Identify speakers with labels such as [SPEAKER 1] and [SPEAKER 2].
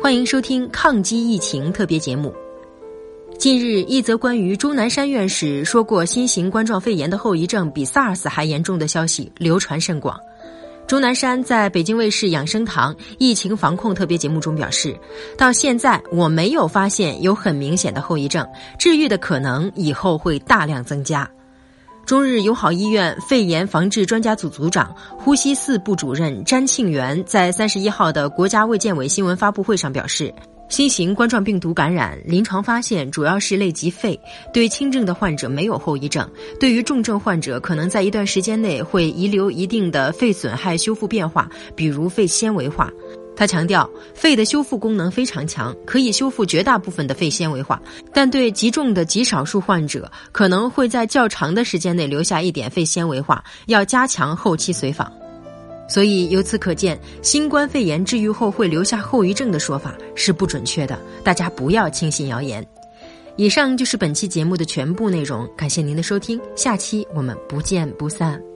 [SPEAKER 1] 欢迎收听抗击疫情特别节目。近日，一则关于钟南山院士说过新型冠状肺炎的后遗症比 SARS 还严重的消息流传甚广。钟南山在北京卫视养生堂疫情防控特别节目中表示，到现在我没有发现有很明显的后遗症，治愈的可能以后会大量增加。中日友好医院肺炎防治专家组组长、呼吸四部主任詹庆元在三十一号的国家卫健委新闻发布会上表示，新型冠状病毒感染临床发现主要是类及肺，对轻症的患者没有后遗症，对于重症患者可能在一段时间内会遗留一定的肺损害修复变化，比如肺纤维化。他强调，肺的修复功能非常强，可以修复绝大部分的肺纤维化，但对极重的极少数患者，可能会在较长的时间内留下一点肺纤维化，要加强后期随访。所以由此可见，新冠肺炎治愈后会留下后遗症的说法是不准确的，大家不要轻信谣言。以上就是本期节目的全部内容，感谢您的收听，下期我们不见不散。